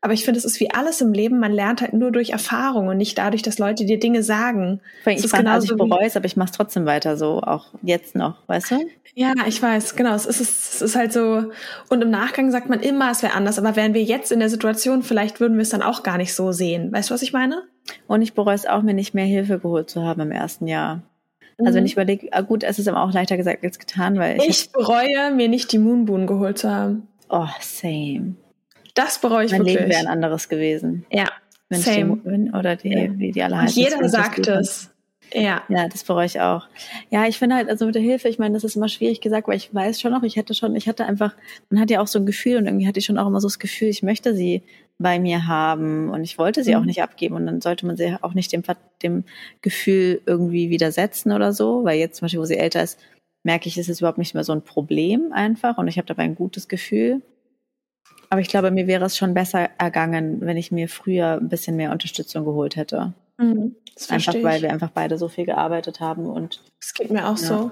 Aber ich finde, es ist wie alles im Leben. Man lernt halt nur durch Erfahrung und nicht dadurch, dass Leute dir Dinge sagen. Ich ist fand, also ich bereue es, aber ich mache es trotzdem weiter so, auch jetzt noch, weißt du? Ja, ich weiß, genau. Es ist, es ist halt so. Und im Nachgang sagt man immer, es wäre anders. Aber wären wir jetzt in der Situation, vielleicht würden wir es dann auch gar nicht so sehen. Weißt du, was ich meine? Und ich bereue es auch, mir nicht mehr Hilfe geholt zu haben im ersten Jahr. Also wenn mhm. ich überlege, ah gut, es ist aber auch leichter gesagt als getan, weil ich. Ich bereue, mir nicht die Moonboon geholt zu haben. Oh, same. Das bereue ich mein wirklich. Mein Leben wäre ein anderes gewesen. Ja. Wenn same. Die, oder die, ja. wie die alle heißen. Jeder sagt es. Ja. Ja, das bereue ich auch. Ja, ich finde halt, also mit der Hilfe, ich meine, das ist immer schwierig gesagt, weil ich weiß schon noch, ich hätte schon, ich hatte einfach, man hat ja auch so ein Gefühl und irgendwie hatte ich schon auch immer so das Gefühl, ich möchte sie bei mir haben und ich wollte sie mhm. auch nicht abgeben und dann sollte man sie auch nicht dem, dem Gefühl irgendwie widersetzen oder so, weil jetzt zum Beispiel, wo sie älter ist, merke ich, es ist überhaupt nicht mehr so ein Problem einfach und ich habe dabei ein gutes Gefühl. Aber ich glaube, mir wäre es schon besser ergangen, wenn ich mir früher ein bisschen mehr Unterstützung geholt hätte. Mhm, einfach weil wir einfach beide so viel gearbeitet haben und es geht mir auch ja. so.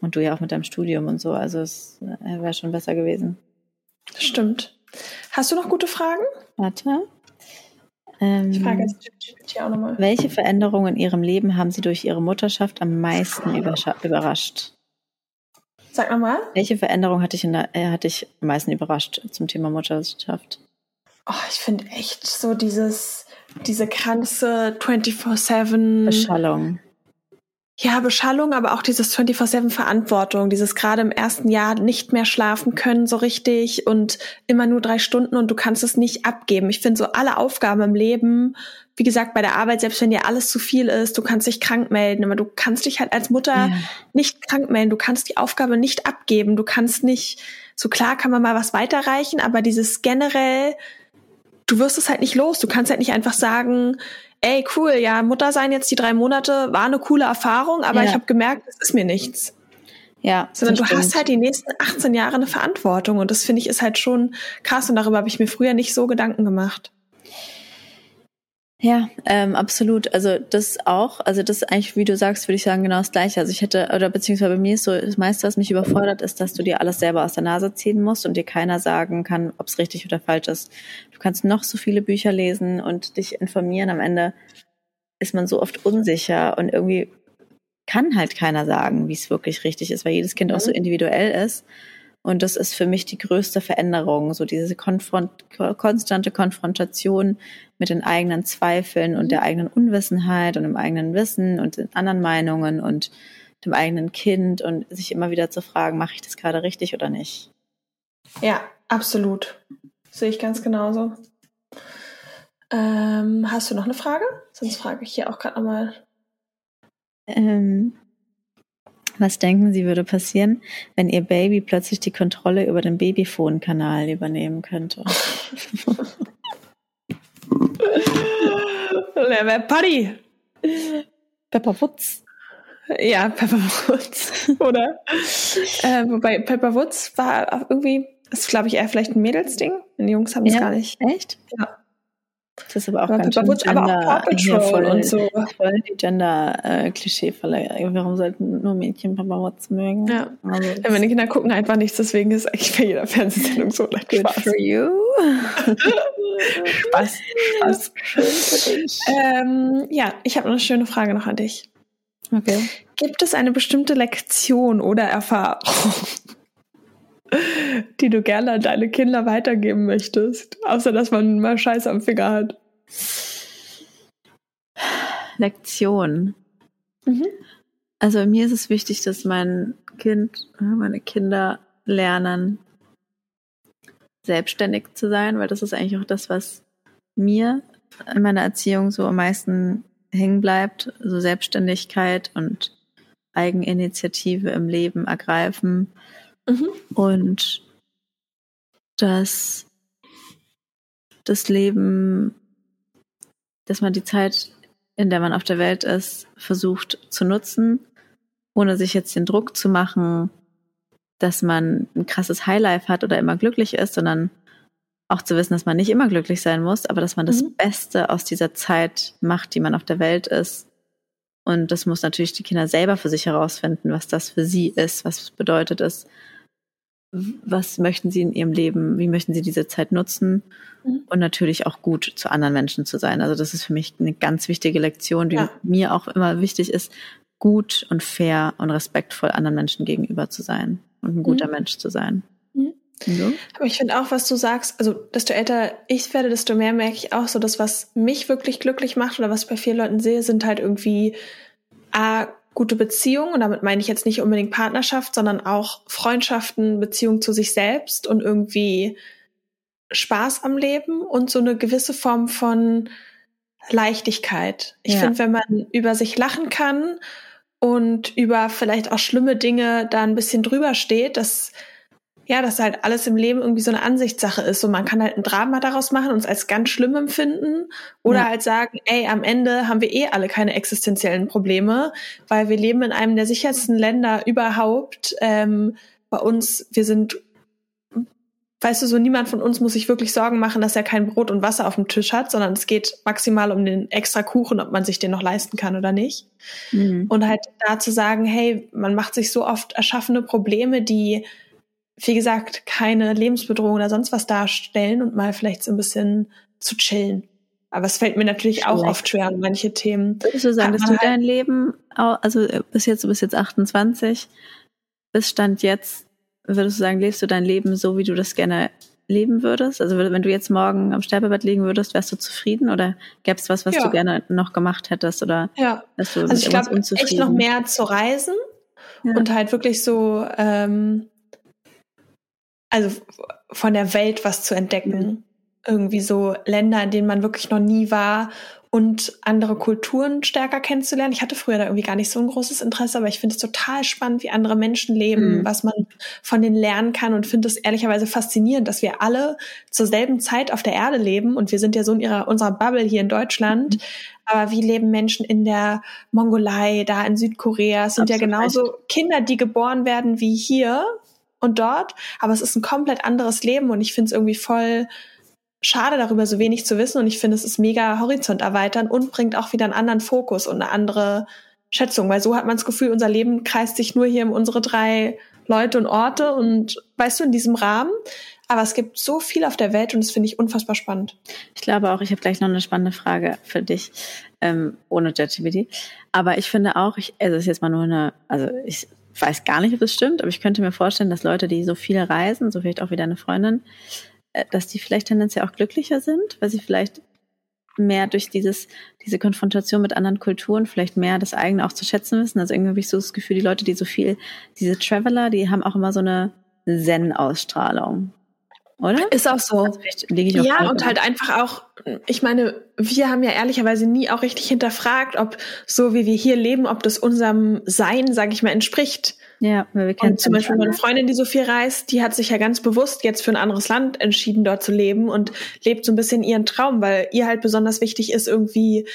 Und du ja auch mit deinem Studium und so, also es äh, wäre schon besser gewesen. Stimmt. Hast du noch gute Fragen? Warte. Ähm, ich frage jetzt auch nochmal. Welche Veränderungen in Ihrem Leben haben Sie durch Ihre Mutterschaft am meisten überrascht? Sag nochmal. Welche Veränderung hatte ich, in der, äh, hatte ich am meisten überrascht zum Thema Mutterschaft? Oh, ich finde echt so dieses, diese ganze 24-7 Beschallung. Ja, Beschallung, aber auch dieses 24-7 Verantwortung, dieses gerade im ersten Jahr nicht mehr schlafen können so richtig und immer nur drei Stunden und du kannst es nicht abgeben. Ich finde so alle Aufgaben im Leben, wie gesagt, bei der Arbeit, selbst wenn dir alles zu viel ist, du kannst dich krank melden, aber du kannst dich halt als Mutter ja. nicht krank melden, du kannst die Aufgabe nicht abgeben, du kannst nicht, so klar kann man mal was weiterreichen, aber dieses generell, du wirst es halt nicht los, du kannst halt nicht einfach sagen, ey, cool, ja, Mutter sein jetzt die drei Monate war eine coole Erfahrung, aber ja. ich habe gemerkt, es ist mir nichts. Ja. Sondern du stimmt. hast halt die nächsten 18 Jahre eine Verantwortung und das finde ich ist halt schon krass und darüber habe ich mir früher nicht so Gedanken gemacht. Ja, ähm, absolut. Also das auch. Also das ist eigentlich, wie du sagst, würde ich sagen, genau das Gleiche. Also ich hätte, oder beziehungsweise bei mir ist so, das meiste, was mich überfordert, ist, dass du dir alles selber aus der Nase ziehen musst und dir keiner sagen kann, ob es richtig oder falsch ist. Du kannst noch so viele Bücher lesen und dich informieren. Am Ende ist man so oft unsicher und irgendwie kann halt keiner sagen, wie es wirklich richtig ist, weil jedes Kind auch so mhm. individuell ist. Und das ist für mich die größte Veränderung, so diese Konfront konstante Konfrontation mit den eigenen Zweifeln und der eigenen Unwissenheit und dem eigenen Wissen und den anderen Meinungen und dem eigenen Kind und sich immer wieder zu fragen, mache ich das gerade richtig oder nicht? Ja, absolut. Sehe ich ganz genauso. Ähm, hast du noch eine Frage? Sonst frage ich hier auch gerade nochmal. Ähm, was denken Sie würde passieren, wenn Ihr Baby plötzlich die Kontrolle über den Babyphone-Kanal übernehmen könnte? Wer? Pepper Woods. Ja, Pepper Woods. Oder? äh, wobei Pepper Woods war irgendwie, das ist glaube ich eher vielleicht ein Mädelsding. Die Jungs haben es ja, gar nicht. Echt? Ja. Das ist aber auch aber ganz schön Gender, aber auch Paw Patrol voll, und so. Voll die Gender-Klischee-Falle. Warum sollten nur Mädchen Papa Watts mögen? Ja. Also ja. Meine Kinder gucken einfach nichts, deswegen ist eigentlich bei jeder Fernsehsendung so leicht Good Spaß. for you. Spaß, Spaß. Schön für dich. Ähm, ja, ich habe eine schöne Frage noch an dich. Okay. Gibt es eine bestimmte Lektion oder Erfahrung, die du gerne an deine Kinder weitergeben möchtest? Außer, dass man mal Scheiß am Finger hat. Lektion. Mhm. Also mir ist es wichtig, dass mein Kind, meine Kinder lernen, selbstständig zu sein, weil das ist eigentlich auch das, was mir in meiner Erziehung so am meisten hängen bleibt. So Selbstständigkeit und Eigeninitiative im Leben ergreifen Mhm. Und dass das Leben, dass man die Zeit, in der man auf der Welt ist, versucht zu nutzen, ohne sich jetzt den Druck zu machen, dass man ein krasses Highlife hat oder immer glücklich ist, sondern auch zu wissen, dass man nicht immer glücklich sein muss, aber dass man das mhm. Beste aus dieser Zeit macht, die man auf der Welt ist. Und das muss natürlich die Kinder selber für sich herausfinden, was das für sie ist, was bedeutet es, was möchten sie in ihrem Leben, wie möchten sie diese Zeit nutzen mhm. und natürlich auch gut zu anderen Menschen zu sein. Also das ist für mich eine ganz wichtige Lektion, die ja. mir auch immer wichtig ist, gut und fair und respektvoll anderen Menschen gegenüber zu sein und ein guter mhm. Mensch zu sein. Mhm. Aber ich finde auch, was du sagst, also desto älter ich werde, desto mehr merke ich auch so, dass was mich wirklich glücklich macht oder was ich bei vielen Leuten sehe, sind halt irgendwie A, gute Beziehungen. Und damit meine ich jetzt nicht unbedingt Partnerschaft, sondern auch Freundschaften, Beziehung zu sich selbst und irgendwie Spaß am Leben und so eine gewisse Form von Leichtigkeit. Ich ja. finde, wenn man über sich lachen kann und über vielleicht auch schlimme Dinge da ein bisschen drüber steht, das ja, dass halt alles im Leben irgendwie so eine Ansichtssache ist. Und man kann halt ein Drama daraus machen und es als ganz schlimm empfinden oder ja. halt sagen, ey, am Ende haben wir eh alle keine existenziellen Probleme, weil wir leben in einem der sichersten Länder überhaupt. Ähm, bei uns, wir sind, weißt du, so niemand von uns muss sich wirklich Sorgen machen, dass er kein Brot und Wasser auf dem Tisch hat, sondern es geht maximal um den extra Kuchen, ob man sich den noch leisten kann oder nicht. Mhm. Und halt da zu sagen, hey, man macht sich so oft erschaffene Probleme, die wie gesagt, keine Lebensbedrohung oder sonst was darstellen und mal vielleicht so ein bisschen zu chillen. Aber es fällt mir natürlich Schlecht. auch oft schwer an manche Themen. Würdest du sagen, dass du halt dein Leben, also äh, bis jetzt, du bist jetzt 28, bis Stand jetzt, würdest du sagen, lebst du dein Leben so, wie du das gerne leben würdest? Also wenn du jetzt morgen am Sterbebett liegen würdest, wärst du zufrieden oder gäbe es was, was ja. du gerne noch gemacht hättest oder ja. wärst du also ich glaube echt noch mehr zu reisen ja. und halt wirklich so ähm, also von der Welt was zu entdecken. Mhm. Irgendwie so Länder, in denen man wirklich noch nie war und andere Kulturen stärker kennenzulernen. Ich hatte früher da irgendwie gar nicht so ein großes Interesse, aber ich finde es total spannend, wie andere Menschen leben, mhm. was man von denen lernen kann und finde es ehrlicherweise faszinierend, dass wir alle zur selben Zeit auf der Erde leben und wir sind ja so in ihrer, unserer Bubble hier in Deutschland. Mhm. Aber wie leben Menschen in der Mongolei, da in Südkorea? Es sind Absolut. ja genauso Kinder, die geboren werden wie hier, und dort, aber es ist ein komplett anderes Leben und ich finde es irgendwie voll schade darüber so wenig zu wissen und ich finde es ist mega Horizont erweitern und bringt auch wieder einen anderen Fokus und eine andere Schätzung, weil so hat man das Gefühl, unser Leben kreist sich nur hier um unsere drei Leute und Orte und weißt du, in diesem Rahmen. Aber es gibt so viel auf der Welt und das finde ich unfassbar spannend. Ich glaube auch, ich habe gleich noch eine spannende Frage für dich, ähm, ohne JetGPT. Aber ich finde auch, ich, also es ist jetzt mal nur eine, also ich weiß gar nicht, ob es stimmt, aber ich könnte mir vorstellen, dass Leute, die so viel reisen, so vielleicht auch wie deine Freundin, äh, dass die vielleicht tendenziell auch glücklicher sind, weil sie vielleicht mehr durch dieses, diese Konfrontation mit anderen Kulturen vielleicht mehr das eigene auch zu schätzen wissen. Also irgendwie habe ich so das Gefühl, die Leute, die so viel, diese Traveler, die haben auch immer so eine Zen-Ausstrahlung. Oder? Ist auch so. Also ja, und halt einfach auch, ich meine, wir haben ja ehrlicherweise nie auch richtig hinterfragt, ob so wie wir hier leben, ob das unserem Sein, sage ich mal, entspricht. Ja, weil wir kennen und zum Beispiel meine Freundin, die so viel reist, die hat sich ja ganz bewusst jetzt für ein anderes Land entschieden, dort zu leben und lebt so ein bisschen ihren Traum, weil ihr halt besonders wichtig ist, irgendwie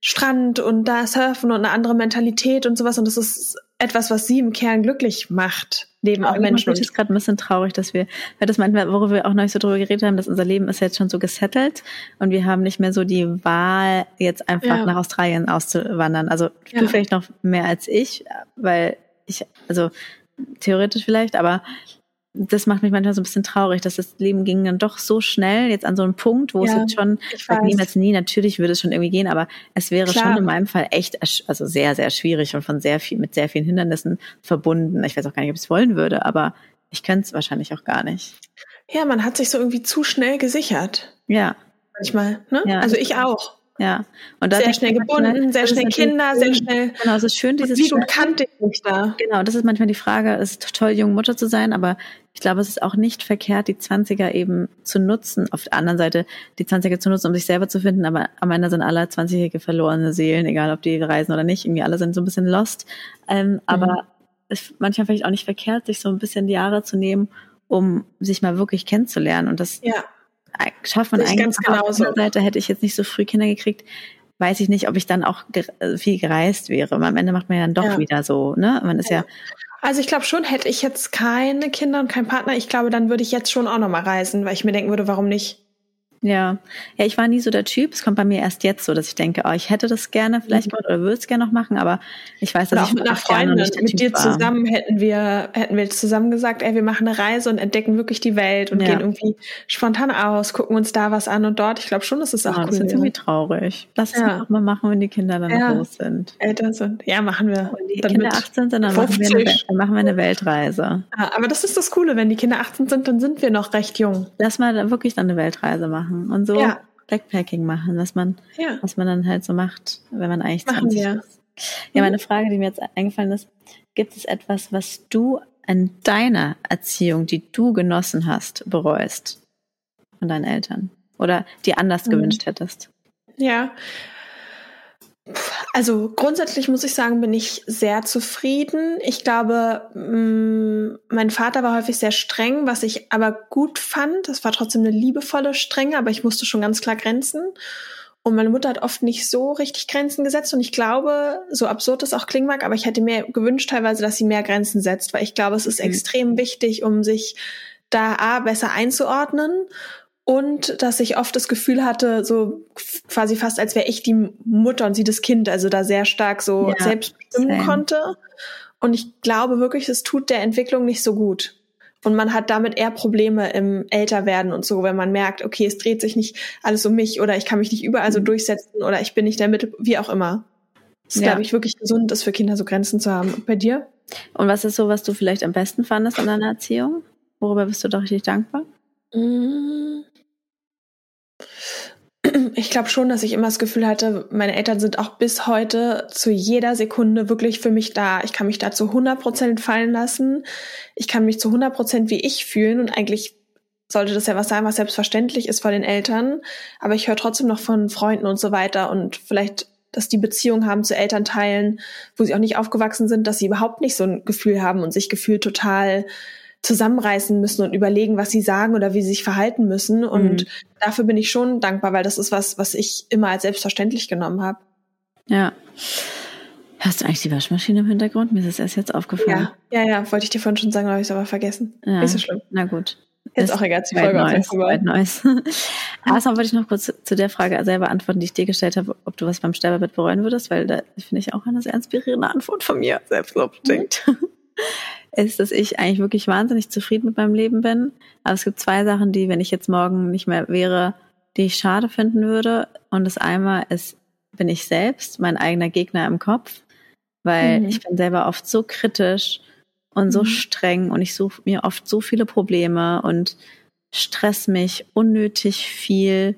Strand und da surfen und eine andere Mentalität und sowas. Und das ist etwas, was sie im Kern glücklich macht neben auch Menschen. Ich ist gerade ein bisschen traurig, dass wir, weil das manchmal, worüber wir auch noch nicht so drüber geredet haben, dass unser Leben ist jetzt schon so gesettelt und wir haben nicht mehr so die Wahl, jetzt einfach ja. nach Australien auszuwandern. Also ja. du vielleicht noch mehr als ich, weil ich, also theoretisch vielleicht, aber das macht mich manchmal so ein bisschen traurig, dass das Leben ging dann doch so schnell jetzt an so einen Punkt, wo ja, es jetzt schon, ich sage niemals nie, natürlich würde es schon irgendwie gehen, aber es wäre Klar. schon in meinem Fall echt, also sehr, sehr schwierig und von sehr viel, mit sehr vielen Hindernissen verbunden. Ich weiß auch gar nicht, ob ich es wollen würde, aber ich könnte es wahrscheinlich auch gar nicht. Ja, man hat sich so irgendwie zu schnell gesichert. Ja. Manchmal, ne? Ja, also ich auch. Ja. Und sehr schnell gebunden, sehr schnell Kinder, sehr schnell. Genau, es ist schön, dieses. Wie gut kannte ich mich da? Genau, das ist manchmal die Frage. Es ist toll, junge Mutter zu sein, aber ich glaube, es ist auch nicht verkehrt, die 20er eben zu nutzen. Auf der anderen Seite, die 20er zu nutzen, um sich selber zu finden, aber am Ende sind alle 20-jährige verlorene Seelen, egal ob die reisen oder nicht. Irgendwie alle sind so ein bisschen lost. Ähm, aber mhm. es ist manchmal vielleicht auch nicht verkehrt, sich so ein bisschen die Jahre zu nehmen, um sich mal wirklich kennenzulernen. Und das ja schafft man eigentlich. Ganz genauso. Auf der Seite hätte ich jetzt nicht so früh Kinder gekriegt. weiß ich nicht, ob ich dann auch äh, viel gereist wäre. Am Ende macht man ja dann doch ja. wieder so, ne? Man ist ja, ja also ich glaube schon, hätte ich jetzt keine Kinder und keinen Partner, ich glaube, dann würde ich jetzt schon auch nochmal reisen, weil ich mir denken würde, warum nicht? Ja. Ja, ich war nie so der Typ. Es kommt bei mir erst jetzt so, dass ich denke, oh, ich hätte das gerne vielleicht mhm. oder würde es gerne noch machen, aber ich weiß, dass oder ich mit einer Freundin, mit typ dir war. zusammen hätten wir, hätten wir zusammen gesagt, ey, wir machen eine Reise und entdecken wirklich die Welt und ja. gehen irgendwie spontan aus, gucken uns da was an und dort. Ich glaube schon, dass es auch oh, cool Das ist irgendwie traurig. Lass es ja. mal machen, wenn die Kinder dann ja. groß sind. Älter sind. Ja, machen wir. Wenn die Kinder 18 sind, dann machen, wir eine, dann machen wir eine Weltreise. Ja, aber das ist das Coole, wenn die Kinder 18 sind, dann sind wir noch recht jung. Lass mal wirklich dann eine Weltreise machen und so. Ja Backpacking machen, was man, ja. was man dann halt so macht, wenn man eigentlich machen 20 wir. ist. Ja, meine Frage, die mir jetzt eingefallen ist, gibt es etwas, was du an deiner Erziehung, die du genossen hast, bereust von deinen Eltern oder dir anders mhm. gewünscht hättest? Ja, also grundsätzlich muss ich sagen, bin ich sehr zufrieden. Ich glaube, mm, mein Vater war häufig sehr streng, was ich aber gut fand. Das war trotzdem eine liebevolle Strenge, aber ich wusste schon ganz klar Grenzen. Und meine Mutter hat oft nicht so richtig Grenzen gesetzt. Und ich glaube, so absurd es auch klingen mag, aber ich hätte mir gewünscht teilweise, dass sie mehr Grenzen setzt, weil ich glaube, es ist mhm. extrem wichtig, um sich da A besser einzuordnen und dass ich oft das Gefühl hatte, so quasi fast als wäre ich die Mutter und sie das Kind, also da sehr stark so ja, selbst bestimmen same. konnte. Und ich glaube wirklich, es tut der Entwicklung nicht so gut. Und man hat damit eher Probleme im Älterwerden und so, wenn man merkt, okay, es dreht sich nicht alles um mich oder ich kann mich nicht überall so mhm. durchsetzen oder ich bin nicht der Mittel, wie auch immer. Es ist, ja. glaube ich, wirklich gesund, ist für Kinder so Grenzen zu haben. bei dir? Und was ist so, was du vielleicht am besten fandest an deiner Erziehung? Worüber bist du doch richtig dankbar? Mmh. Ich glaube schon, dass ich immer das Gefühl hatte, meine Eltern sind auch bis heute zu jeder Sekunde wirklich für mich da. Ich kann mich da zu 100 Prozent fallen lassen. Ich kann mich zu 100 Prozent wie ich fühlen und eigentlich sollte das ja was sein, was selbstverständlich ist vor den Eltern. Aber ich höre trotzdem noch von Freunden und so weiter und vielleicht, dass die Beziehung haben zu Elternteilen, wo sie auch nicht aufgewachsen sind, dass sie überhaupt nicht so ein Gefühl haben und sich gefühlt total zusammenreißen müssen und überlegen, was sie sagen oder wie sie sich verhalten müssen. Und mhm. dafür bin ich schon dankbar, weil das ist was, was ich immer als selbstverständlich genommen habe. Ja. Hast du eigentlich die Waschmaschine im Hintergrund? Mir ist es erst jetzt aufgefallen. Ja, ja, ja. Wollte ich dir vorhin schon sagen, habe ich es aber vergessen. Ja. Ist so schlimm. Na gut. Jetzt ist auch egal, die Folge neues, weit neues. Erstmal wollte ich noch kurz zu der Frage selber antworten, die ich dir gestellt habe, ob du was beim Sterbebett bereuen würdest, weil da finde ich auch eine sehr inspirierende Antwort von mir, Selbstlob stinkt. Mhm. ist, dass ich eigentlich wirklich wahnsinnig zufrieden mit meinem Leben bin. Aber es gibt zwei Sachen, die, wenn ich jetzt morgen nicht mehr wäre, die ich schade finden würde. Und das einmal ist, bin ich selbst, mein eigener Gegner im Kopf, weil mhm. ich bin selber oft so kritisch und so mhm. streng und ich suche mir oft so viele Probleme und stress mich unnötig viel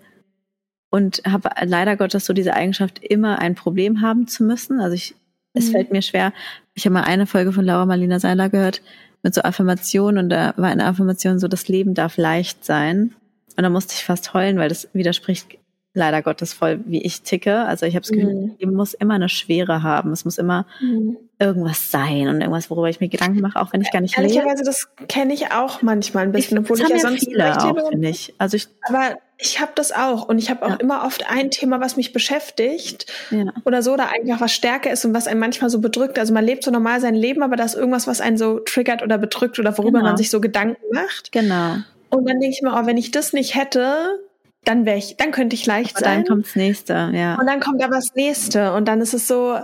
und habe leider Gottes so diese Eigenschaft, immer ein Problem haben zu müssen. Also ich es mhm. fällt mir schwer. Ich habe mal eine Folge von Laura Marlina Seiler gehört mit so Affirmationen und da war eine Affirmation so, das Leben darf leicht sein. Und da musste ich fast heulen, weil das widerspricht leider Gottes voll, wie ich ticke. Also ich habe das Gefühl, mhm. Leben muss immer eine Schwere haben. Es muss immer mhm. Irgendwas sein und irgendwas, worüber ich mir Gedanken mache, auch wenn ich gar nicht Ehrlicherweise, das kenne ich auch manchmal ein bisschen, obwohl ich ja sonst viele auch, finde ich. Also ich, aber ich habe das auch und ich habe auch ja. immer oft ein Thema, was mich beschäftigt ja. oder so, oder eigentlich auch was stärker ist und was einen manchmal so bedrückt. Also man lebt so normal sein Leben, aber da ist irgendwas, was einen so triggert oder bedrückt oder worüber genau. man sich so Gedanken macht. Genau. Und dann denke ich mir, oh, wenn ich das nicht hätte, dann wäre ich, dann könnte ich leicht aber sein. Dann kommt das nächste, ja. Und dann kommt aber das nächste und dann ist es so,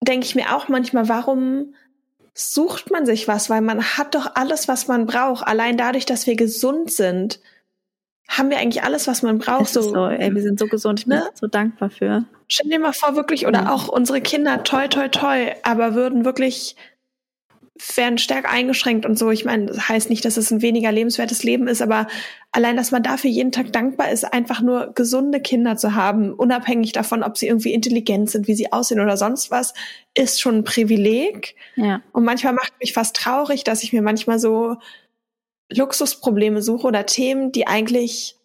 denke ich mir auch manchmal, warum sucht man sich was? Weil man hat doch alles, was man braucht. Allein dadurch, dass wir gesund sind, haben wir eigentlich alles, was man braucht. so, so ey, wir sind so gesund, ich bin ne? so dankbar für. Stell dir mal vor, wirklich, oder ja. auch unsere Kinder, toi, toi, toi, aber würden wirklich werden stärker eingeschränkt und so. Ich meine, das heißt nicht, dass es ein weniger lebenswertes Leben ist, aber allein, dass man dafür jeden Tag dankbar ist, einfach nur gesunde Kinder zu haben, unabhängig davon, ob sie irgendwie intelligent sind, wie sie aussehen oder sonst was, ist schon ein Privileg. Ja. Und manchmal macht mich fast traurig, dass ich mir manchmal so Luxusprobleme suche oder Themen, die eigentlich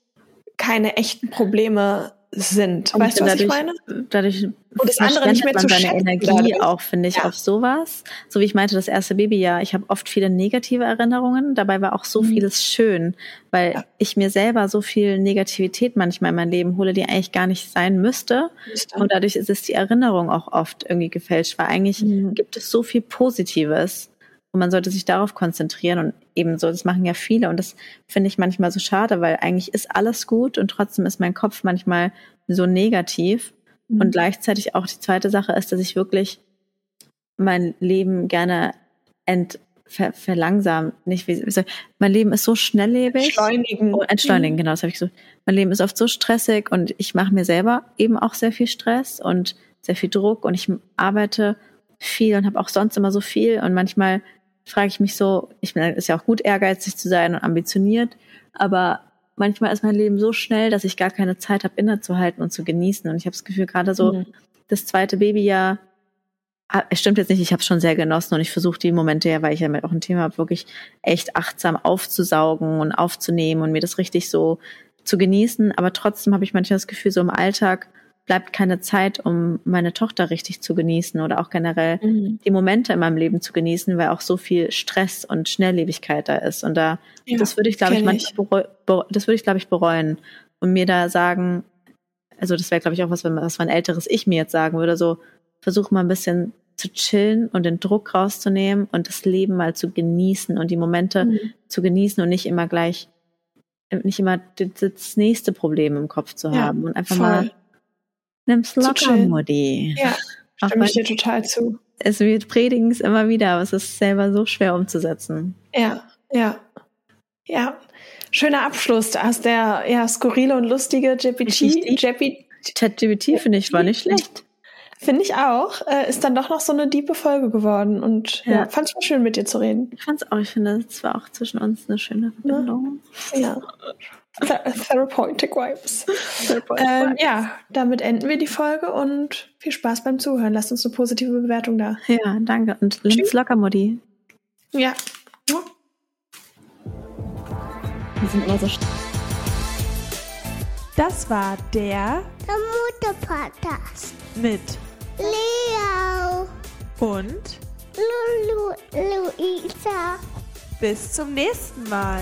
keine echten Probleme sind. Und weißt du, was dadurch, ich meine? Dadurch und das andere nicht mehr man zu seine Energie dadurch. auch, finde ich, ja. auf sowas. So wie ich meinte, das erste Babyjahr, ich habe oft viele negative Erinnerungen. Dabei war auch so mhm. vieles schön, weil ja. ich mir selber so viel Negativität manchmal in mein Leben hole, die eigentlich gar nicht sein müsste. müsste. Und dadurch ist es die Erinnerung auch oft irgendwie gefälscht, weil eigentlich mhm. gibt es so viel Positives. Und man sollte sich darauf konzentrieren und ebenso, das machen ja viele und das finde ich manchmal so schade, weil eigentlich ist alles gut und trotzdem ist mein Kopf manchmal so negativ. Mhm. Und gleichzeitig auch die zweite Sache ist, dass ich wirklich mein Leben gerne ent ver verlangsamen, nicht wie, wie soll, mein Leben ist so schnelllebig. Entschleunigen. Oh, entschleunigen, mhm. genau, das habe ich so. Mein Leben ist oft so stressig und ich mache mir selber eben auch sehr viel Stress und sehr viel Druck und ich arbeite viel und habe auch sonst immer so viel und manchmal frage ich mich so, ich bin, ist ja auch gut, ehrgeizig zu sein und ambitioniert, aber manchmal ist mein Leben so schnell, dass ich gar keine Zeit habe, innezuhalten und zu genießen. Und ich habe das Gefühl, gerade so mhm. das zweite Babyjahr, ah, es stimmt jetzt nicht, ich habe es schon sehr genossen und ich versuche die Momente ja, weil ich ja auch ein Thema habe, wirklich echt achtsam aufzusaugen und aufzunehmen und mir das richtig so zu genießen. Aber trotzdem habe ich manchmal das Gefühl, so im Alltag bleibt keine Zeit, um meine Tochter richtig zu genießen oder auch generell mhm. die Momente in meinem Leben zu genießen, weil auch so viel Stress und Schnelllebigkeit da ist. Und da, ja, das würde ich, glaube ich, manchmal, das würde ich, glaube ich, bereuen und mir da sagen, also das wäre, glaube ich, auch was, was mein älteres Ich mir jetzt sagen würde, so versuch mal ein bisschen zu chillen und den Druck rauszunehmen und das Leben mal zu genießen und die Momente mhm. zu genießen und nicht immer gleich, nicht immer das nächste Problem im Kopf zu haben ja, und einfach voll. mal Nimm's locker, Mutti. Ja, stimme ich dir total zu. Es wird predigen es immer wieder, aber es ist selber so schwer umzusetzen. Ja, ja. Ja, schöner Abschluss aus der ja, skurrile und lustige JPG. ChatGPT finde ich war nicht schlecht. Finde ich auch. Äh, ist dann doch noch so eine diepe Folge geworden. Und ja, ja fand es mal schön, mit dir zu reden. Ich fand es auch. Ich finde, es war auch zwischen uns eine schöne Verbindung. Ja. Therapeutic Vibes. ähm, ja, damit enden wir die Folge und viel Spaß beim Zuhören. Lasst uns eine positive Bewertung da. Ja, danke. Und links locker, Mutti. Ja. Wir sind immer so Das war der, der Mutter-Podcast mit Leo und Lulu Luisa. Bis zum nächsten Mal.